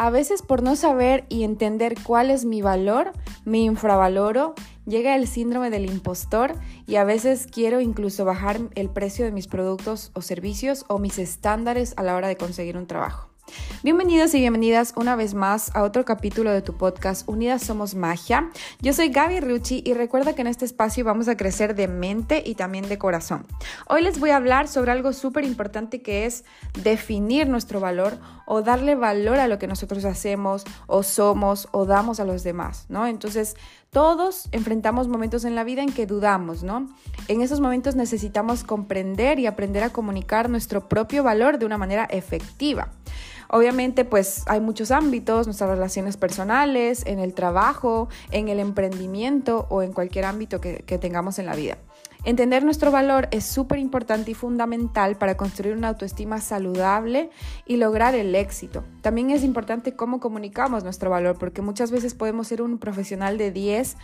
A veces por no saber y entender cuál es mi valor, me infravaloro, llega el síndrome del impostor y a veces quiero incluso bajar el precio de mis productos o servicios o mis estándares a la hora de conseguir un trabajo. Bienvenidos y bienvenidas una vez más a otro capítulo de tu podcast Unidas Somos Magia. Yo soy Gaby Rucci y recuerda que en este espacio vamos a crecer de mente y también de corazón. Hoy les voy a hablar sobre algo súper importante que es definir nuestro valor o darle valor a lo que nosotros hacemos o somos o damos a los demás, ¿no? Entonces, todos enfrentamos momentos en la vida en que dudamos, ¿no? En esos momentos necesitamos comprender y aprender a comunicar nuestro propio valor de una manera efectiva. Obviamente, pues hay muchos ámbitos, nuestras relaciones personales, en el trabajo, en el emprendimiento o en cualquier ámbito que, tengamos en la vida. Entender nuestro valor es súper importante y fundamental para construir una autoestima saludable y lograr el éxito. También es importante cómo comunicamos nuestro valor, porque muchas veces podemos ser un profesional de 10,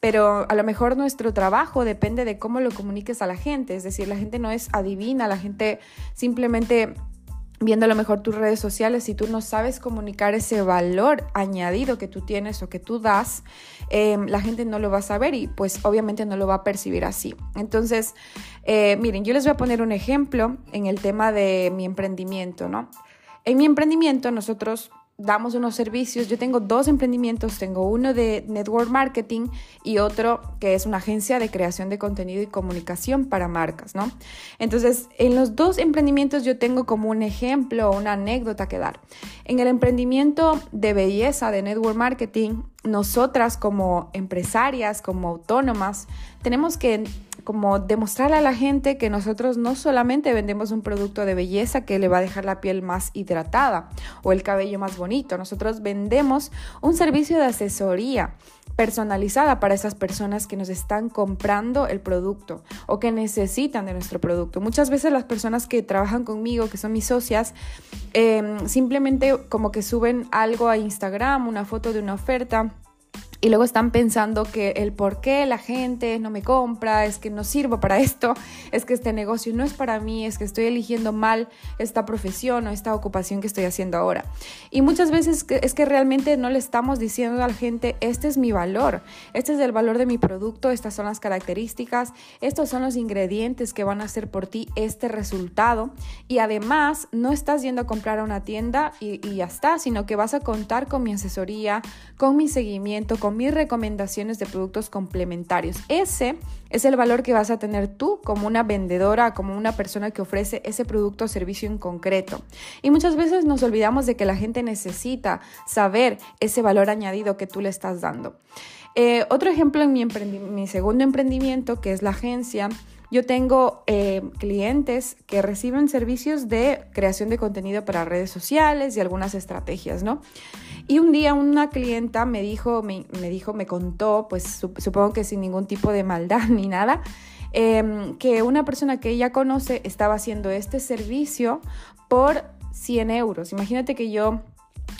pero a lo mejor nuestro trabajo depende de cómo lo comuniques a la gente. Es decir, la gente no es adivina, la gente simplemente viendo a lo mejor tus redes sociales, si tú no sabes comunicar ese valor añadido que tú tienes o que tú das, em, la gente no lo va a saber y pues obviamente no lo va a percibir así. Entonces, eh, miren, yo les voy a poner un ejemplo en el tema de mi emprendimiento, ¿no? En mi emprendimiento nosotros damos unos servicios. Yo tengo dos emprendimientos, tengo uno de network marketing y otro que es una agencia de creación de contenido y comunicación para marcas, ¿no? Entonces, en los dos emprendimientos yo tengo como un ejemplo una anécdota que dar. En el emprendimiento de belleza de network marketing, nosotras como empresarias, como autónomas, tenemos que como demostrarle a la gente que nosotros no solamente vendemos un producto de belleza que le va a dejar la piel más hidratada o el cabello más bonito, nosotros vendemos un servicio de asesoría personalizada para esas personas que nos están comprando el producto o que necesitan de nuestro producto. Muchas veces las personas que trabajan conmigo, que son mis socias, em, simplemente como que suben algo a Instagram, una foto de una oferta y luego están pensando que el por qué la gente no me compra, es que no sirvo para esto, es que este negocio no es para mí, es que estoy eligiendo mal esta profesión o esta ocupación que estoy haciendo ahora. Y muchas veces es que realmente no le estamos diciendo a la gente, este es mi valor, este es el valor de mi producto, estas son las características, estos son los ingredientes que van a hacer por ti este resultado. Y además no estás yendo a comprar a una tienda y, y ya está, sino que vas a contar con mi asesoría, con mi seguimiento, con mis recomendaciones de productos complementarios. Ese es el valor que vas a tener tú como una vendedora, como una persona que ofrece ese producto o servicio en concreto. Y muchas veces nos olvidamos de que la gente necesita saber ese valor añadido que tú le estás dando. Eh, otro ejemplo en mi, mi segundo emprendimiento, que es la agencia, yo tengo eh, clientes que reciben servicios de creación de contenido para redes sociales y algunas estrategias, ¿no? Y un día una clienta me dijo, me, dijo, me contó, pues supongo que sin ningún tipo de maldad ni nada, em, que una persona que ella conoce estaba haciendo este servicio por 100 euros. Imagínate que yo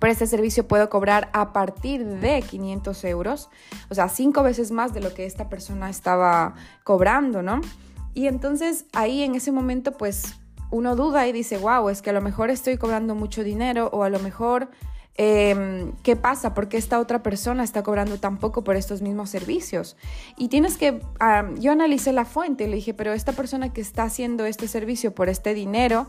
por este servicio puedo cobrar a partir de 500 euros, o sea, cinco veces más de lo que esta persona estaba cobrando, ¿no? Y entonces ahí en ese momento pues uno duda y dice, wow, es que a lo mejor estoy cobrando mucho dinero o a lo mejor Em, ¿qué pasa? ¿Por qué esta otra persona está cobrando tan poco por estos mismos servicios? Y tienes que, yo analicé la fuente y le dije, pero esta persona que está haciendo este servicio por este dinero,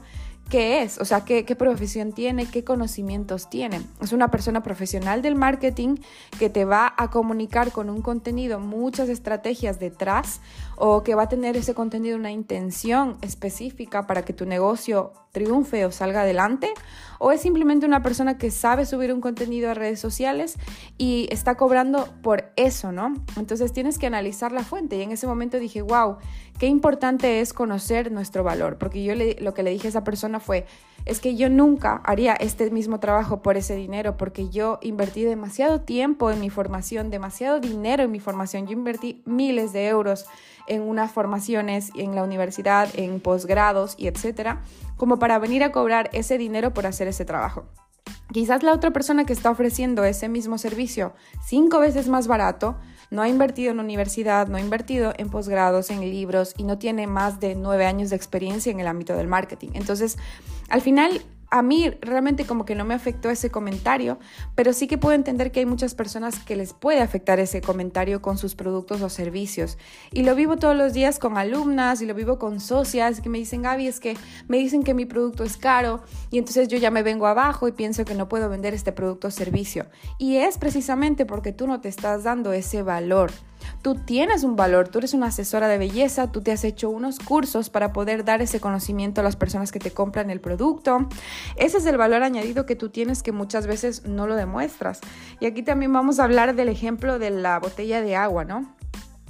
qué es, o sea, ¿qué, profesión tiene, qué conocimientos tiene. Es una persona profesional del marketing que te va a comunicar con un contenido, muchas estrategias detrás, o que va a tener ese contenido una intención específica para que tu negocio triunfe o salga adelante, o es simplemente una persona que sabe subir un contenido a redes sociales y está cobrando por eso, ¿no? Entonces tienes que analizar la fuente y en ese momento dije, wow, qué importante es conocer nuestro valor, porque yo lo que le dije a esa persona fue, es que yo nunca haría este mismo trabajo por ese dinero, porque yo invertí demasiado tiempo en mi formación, demasiado dinero en mi formación, yo invertí miles de euros en unas formaciones en la universidad, en posgrados y etcétera, como para venir a cobrar ese dinero por hacer ese trabajo. Quizás la otra persona que está ofreciendo ese mismo servicio cinco veces más barato no ha invertido en universidad, no ha invertido en posgrados, en libros y no tiene más de nueve años de experiencia en el ámbito del marketing. Entonces, al final a mí realmente como que no me afectó ese comentario, pero sí que puedo entender que hay muchas personas que les puede afectar ese comentario con sus productos o servicios. Y lo vivo todos los días con alumnas y lo vivo con socias que me dicen, Gaby, es que me dicen que mi producto es caro y entonces yo ya me vengo abajo y pienso que no puedo vender este producto o servicio. Y es precisamente porque tú no te estás dando ese valor. Tú tienes un valor, tú eres una asesora de belleza, tú te has hecho unos cursos para poder dar ese conocimiento a las personas que te compran el producto. Ese es el valor añadido que tú tienes que muchas veces no lo demuestras. Y aquí también vamos a hablar del ejemplo de la botella de agua, ¿no?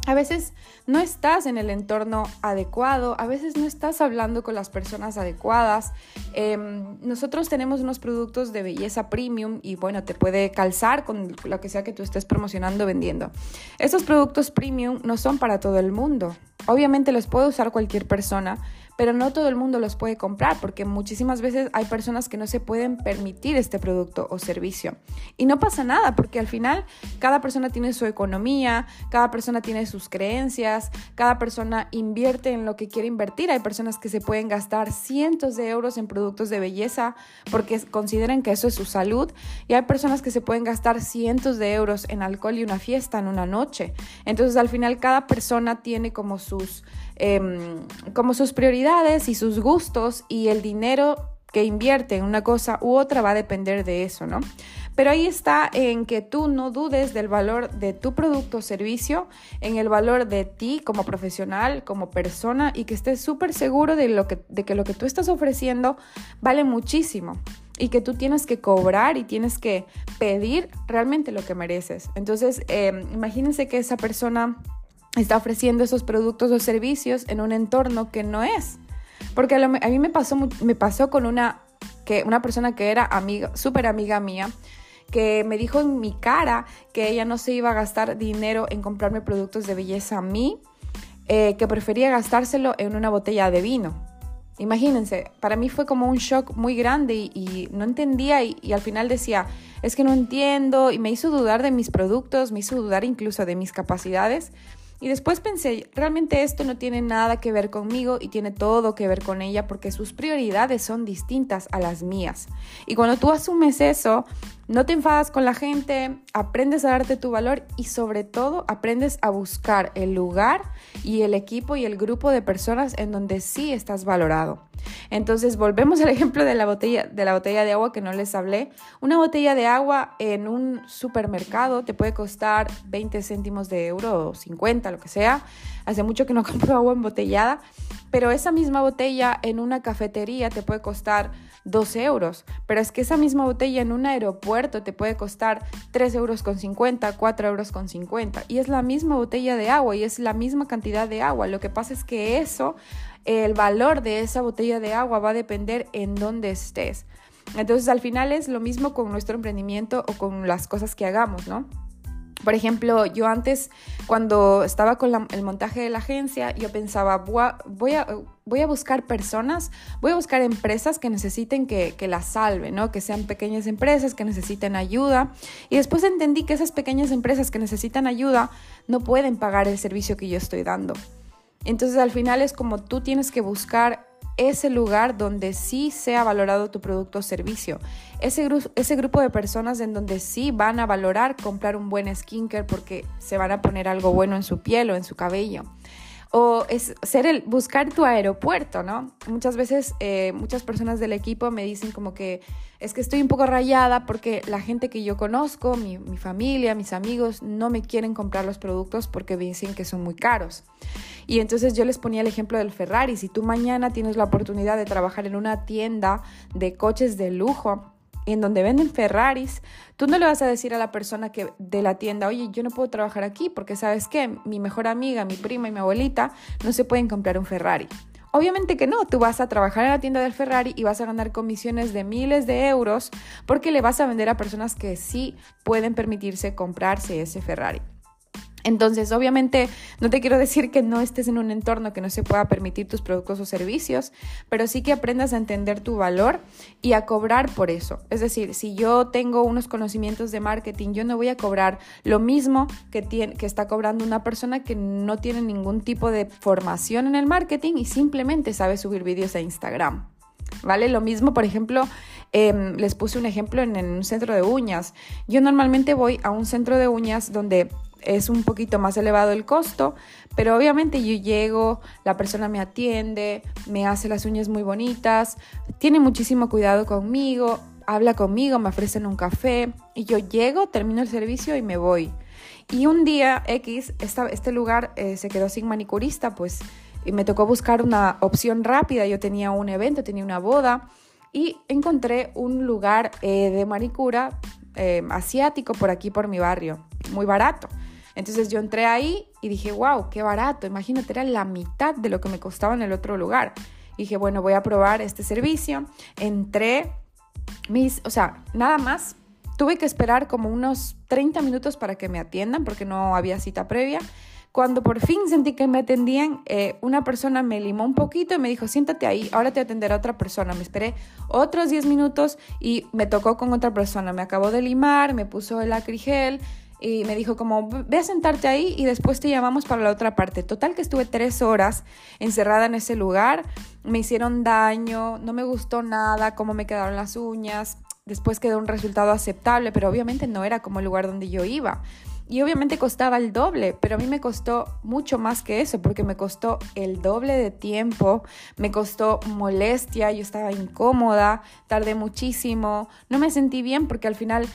A veces no estás en el entorno adecuado, a veces no estás hablando con las personas adecuadas. Em, nosotros tenemos unos productos de belleza premium y bueno, te puede calzar con lo que sea que tú estés promocionando, vendiendo. Estos productos premium no son para todo el mundo. Obviamente los puede usar cualquier persona, pero no todo el mundo los puede comprar porque muchísimas veces hay personas que no se pueden permitir este producto o servicio. Y no pasa nada porque al final cada persona tiene su economía, cada persona tiene sus creencias, cada persona invierte en lo que quiere invertir. Hay personas que se pueden gastar cientos de euros en productos de belleza porque consideran que eso es su salud y hay personas que se pueden gastar cientos de euros en alcohol y una fiesta en una noche. Entonces al final cada persona tiene como sus Em, como sus prioridades y sus gustos y el dinero que invierte en una cosa u otra va a depender de eso, ¿no? Pero ahí está en que tú no dudes del valor de tu producto o servicio, en el valor de ti como profesional, como persona y que estés súper seguro de, lo que, de que lo que tú estás ofreciendo vale muchísimo y que tú tienes que cobrar y tienes que pedir realmente lo que mereces. Entonces, em, imagínense que esa persona está ofreciendo esos productos o servicios en un entorno que no es. Porque a, mí me pasó, me pasó con una, que, una persona que era amiga, súper amiga mía, que me dijo en mi cara que ella no se iba a gastar dinero en comprarme productos de belleza a mí, eh, que prefería gastárselo en una botella de vino. Imagínense, para mí fue como un shock muy grande y, no entendía y, y, al final decía, es que no entiendo y me hizo dudar de mis productos, me hizo dudar incluso de mis capacidades y después pensé, realmente esto no tiene nada que ver conmigo y tiene todo que ver con ella porque sus prioridades son distintas a las mías. Y cuando tú asumes eso, no te enfadas con la gente, aprendes a darte tu valor y sobre todo aprendes a buscar el lugar y el equipo y el grupo de personas en donde sí estás valorado. Entonces volvemos al ejemplo de la botella de la botella de agua que no les hablé. Una botella de agua en un supermercado te puede costar 20 céntimos de euro o 50, lo que sea. Hace mucho que no compro agua embotellada, pero esa misma botella en una cafetería te puede costar 12 euros, pero es que esa misma botella en un aeropuerto te puede costar 3 euros con 50, 4 euros con 50 y es la misma botella de agua y es la misma cantidad de agua. Lo que pasa es que eso, el valor de esa botella de agua va a depender en dónde estés. Entonces al final es lo mismo con nuestro emprendimiento o con las cosas que hagamos, ¿no? Por ejemplo, yo antes, cuando estaba con el montaje de la agencia, yo pensaba, voy a, buscar personas, voy a buscar empresas que necesiten que, que las salven, ¿no? que sean pequeñas empresas que necesiten ayuda. Y después entendí que esas pequeñas empresas que necesitan ayuda no pueden pagar el servicio que yo estoy dando. Entonces al final es como tú tienes que buscar ese lugar donde sí sea valorado tu producto o servicio. Ese, ese grupo de personas en donde sí van a valorar comprar un buen skincare porque se van a poner algo bueno en su piel o en su cabello o es ser el buscar tu aeropuerto, ¿no? Muchas veces eh, muchas personas del equipo me dicen como que es que estoy un poco rayada porque la gente que yo conozco, mi, mi familia, mis amigos, no me quieren comprar los productos porque dicen que son muy caros. Y entonces yo les ponía el ejemplo del Ferrari. Si tú mañana tienes la oportunidad de trabajar en una tienda de coches de lujo, en donde venden Ferraris, tú no le vas a decir a la persona que de la tienda, oye, yo no puedo trabajar aquí porque sabes qué, mi mejor amiga, mi prima y mi abuelita no se pueden comprar un Ferrari. Obviamente que no, tú vas a trabajar en la tienda del Ferrari y vas a ganar comisiones de miles de euros porque le vas a vender a personas que sí pueden permitirse comprarse ese Ferrari. Entonces, obviamente, no te quiero decir que no estés en un entorno que no se pueda permitir tus productos o servicios, pero sí que aprendas a entender tu valor y a cobrar por eso. Es decir, si yo tengo unos conocimientos de marketing, yo no voy a cobrar lo mismo que, tiene, que está cobrando una persona que no tiene ningún tipo de formación en el marketing y simplemente sabe subir vídeos a Instagram. ¿vale? Lo mismo, por ejemplo, em, les puse un ejemplo en, en un centro de uñas. Yo normalmente voy a un centro de uñas donde es un poquito más elevado el costo, pero obviamente yo llego, la persona me atiende, me hace las uñas muy bonitas, tiene muchísimo cuidado conmigo, habla conmigo, me ofrecen un café y yo llego, termino el servicio y me voy. Y un día X, este lugar eh, se quedó sin manicurista, pues y me tocó buscar una opción rápida. Yo tenía un evento, tenía una boda y encontré un lugar eh, de manicura eh, asiático por aquí, por mi barrio, muy barato. Entonces yo entré ahí y dije, wow, qué barato. Imagínate, era la mitad de lo que me costaba en el otro lugar. dije, bueno, voy a probar este servicio. Entré, mis, o sea, nada más. Tuve que esperar como unos 30 minutos para que me atiendan porque no había cita previa. Cuando por fin sentí que me atendían, eh, una persona me limó un poquito y me dijo, siéntate ahí, ahora te atenderá otra persona. Me esperé otros 10 minutos y me tocó con otra persona. Me acabó de limar, me puso el acrigel y me dijo como, ve a sentarte ahí y después te llamamos para la otra parte. Total que estuve tres horas encerrada en ese lugar, me hicieron daño, no me gustó nada, cómo me quedaron las uñas. Después quedó un resultado aceptable, pero obviamente no era como el lugar donde yo iba. Y obviamente costaba el doble, pero a mí me costó mucho más que eso, porque me costó el doble de tiempo, me costó molestia, yo estaba incómoda, tardé muchísimo, no me sentí bien porque al final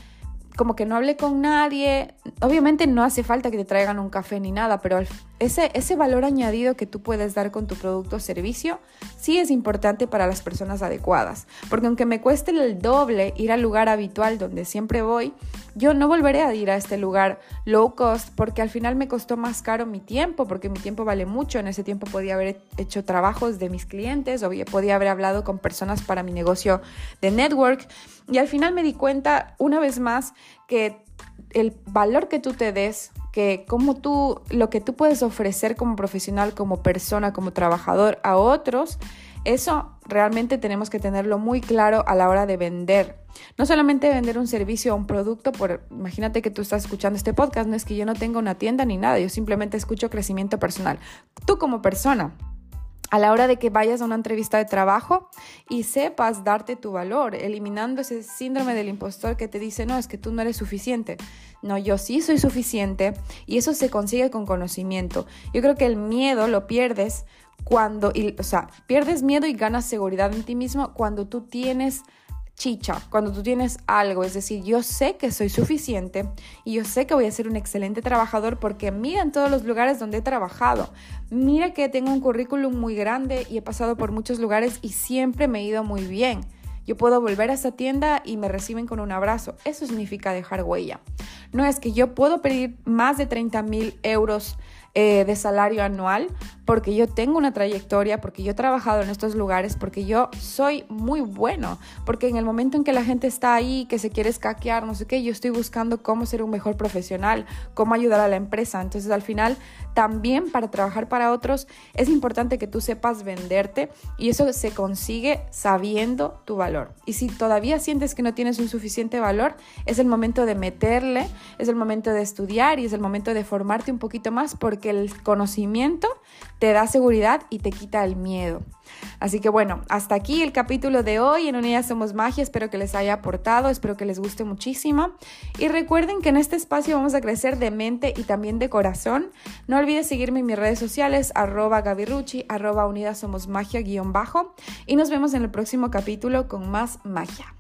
como que no hablé con nadie. Obviamente no hace falta que te traigan un café ni nada, pero ese, ese valor añadido que tú puedes dar con tu producto o servicio sí es importante para las personas adecuadas. Porque aunque me cueste el doble ir al lugar habitual donde siempre voy, yo no volveré a ir a este lugar low cost porque al final me costó más caro mi tiempo, porque mi tiempo vale mucho. En ese tiempo podía haber hecho trabajos de mis clientes o podía haber hablado con personas para mi negocio de network. Y al final me di cuenta una vez más que el valor que tú te des, que como tú, lo que tú puedes ofrecer como profesional, como persona, como trabajador a otros, eso realmente tenemos que tenerlo muy claro a la hora de vender. No solamente vender un servicio o un producto, por, imagínate que tú estás escuchando este podcast, no es que yo no tenga una tienda ni nada, yo simplemente escucho crecimiento personal. Tú como persona, a la hora de que vayas a una entrevista de trabajo y sepas darte tu valor, eliminando ese síndrome del impostor que te dice, no, es que tú no eres suficiente. No, yo sí soy suficiente y eso se consigue con conocimiento. Yo creo que el miedo lo pierdes cuando, o sea, pierdes miedo y ganas seguridad en ti mismo cuando tú tienes chicha, cuando tú tienes algo, es decir, yo sé que soy suficiente y yo sé que voy a ser un excelente trabajador porque mira en todos los lugares donde he trabajado, mira que tengo un currículum muy grande y he pasado por muchos lugares y siempre me he ido muy bien. Yo puedo volver a esa tienda y me reciben con un abrazo. Eso significa dejar huella. No es que yo puedo pedir más de 30 mil euros eh, de salario anual, porque yo tengo una trayectoria, porque yo he trabajado en estos lugares, porque yo soy muy bueno, porque en el momento en que la gente está ahí, que se quiere escaquear, no sé qué, yo estoy buscando cómo ser un mejor profesional, cómo ayudar a la empresa. Entonces al final también para trabajar para otros es importante que tú sepas venderte y eso se consigue sabiendo tu valor. Y si todavía sientes que no tienes un suficiente valor, es el momento de meterle, es el momento de estudiar y es el momento de formarte un poquito más porque el conocimiento te da seguridad y te quita el miedo. Así que bueno, hasta aquí el capítulo de hoy en Unidas Somos Magia. Espero que les haya aportado, espero que les guste muchísimo. Y recuerden que en este espacio vamos a crecer de mente y también de corazón. No olvides seguirme en mis redes sociales, arroba gavirucci, arroba Unidas Somos Magia guion bajo. Y nos vemos en el próximo capítulo con más magia.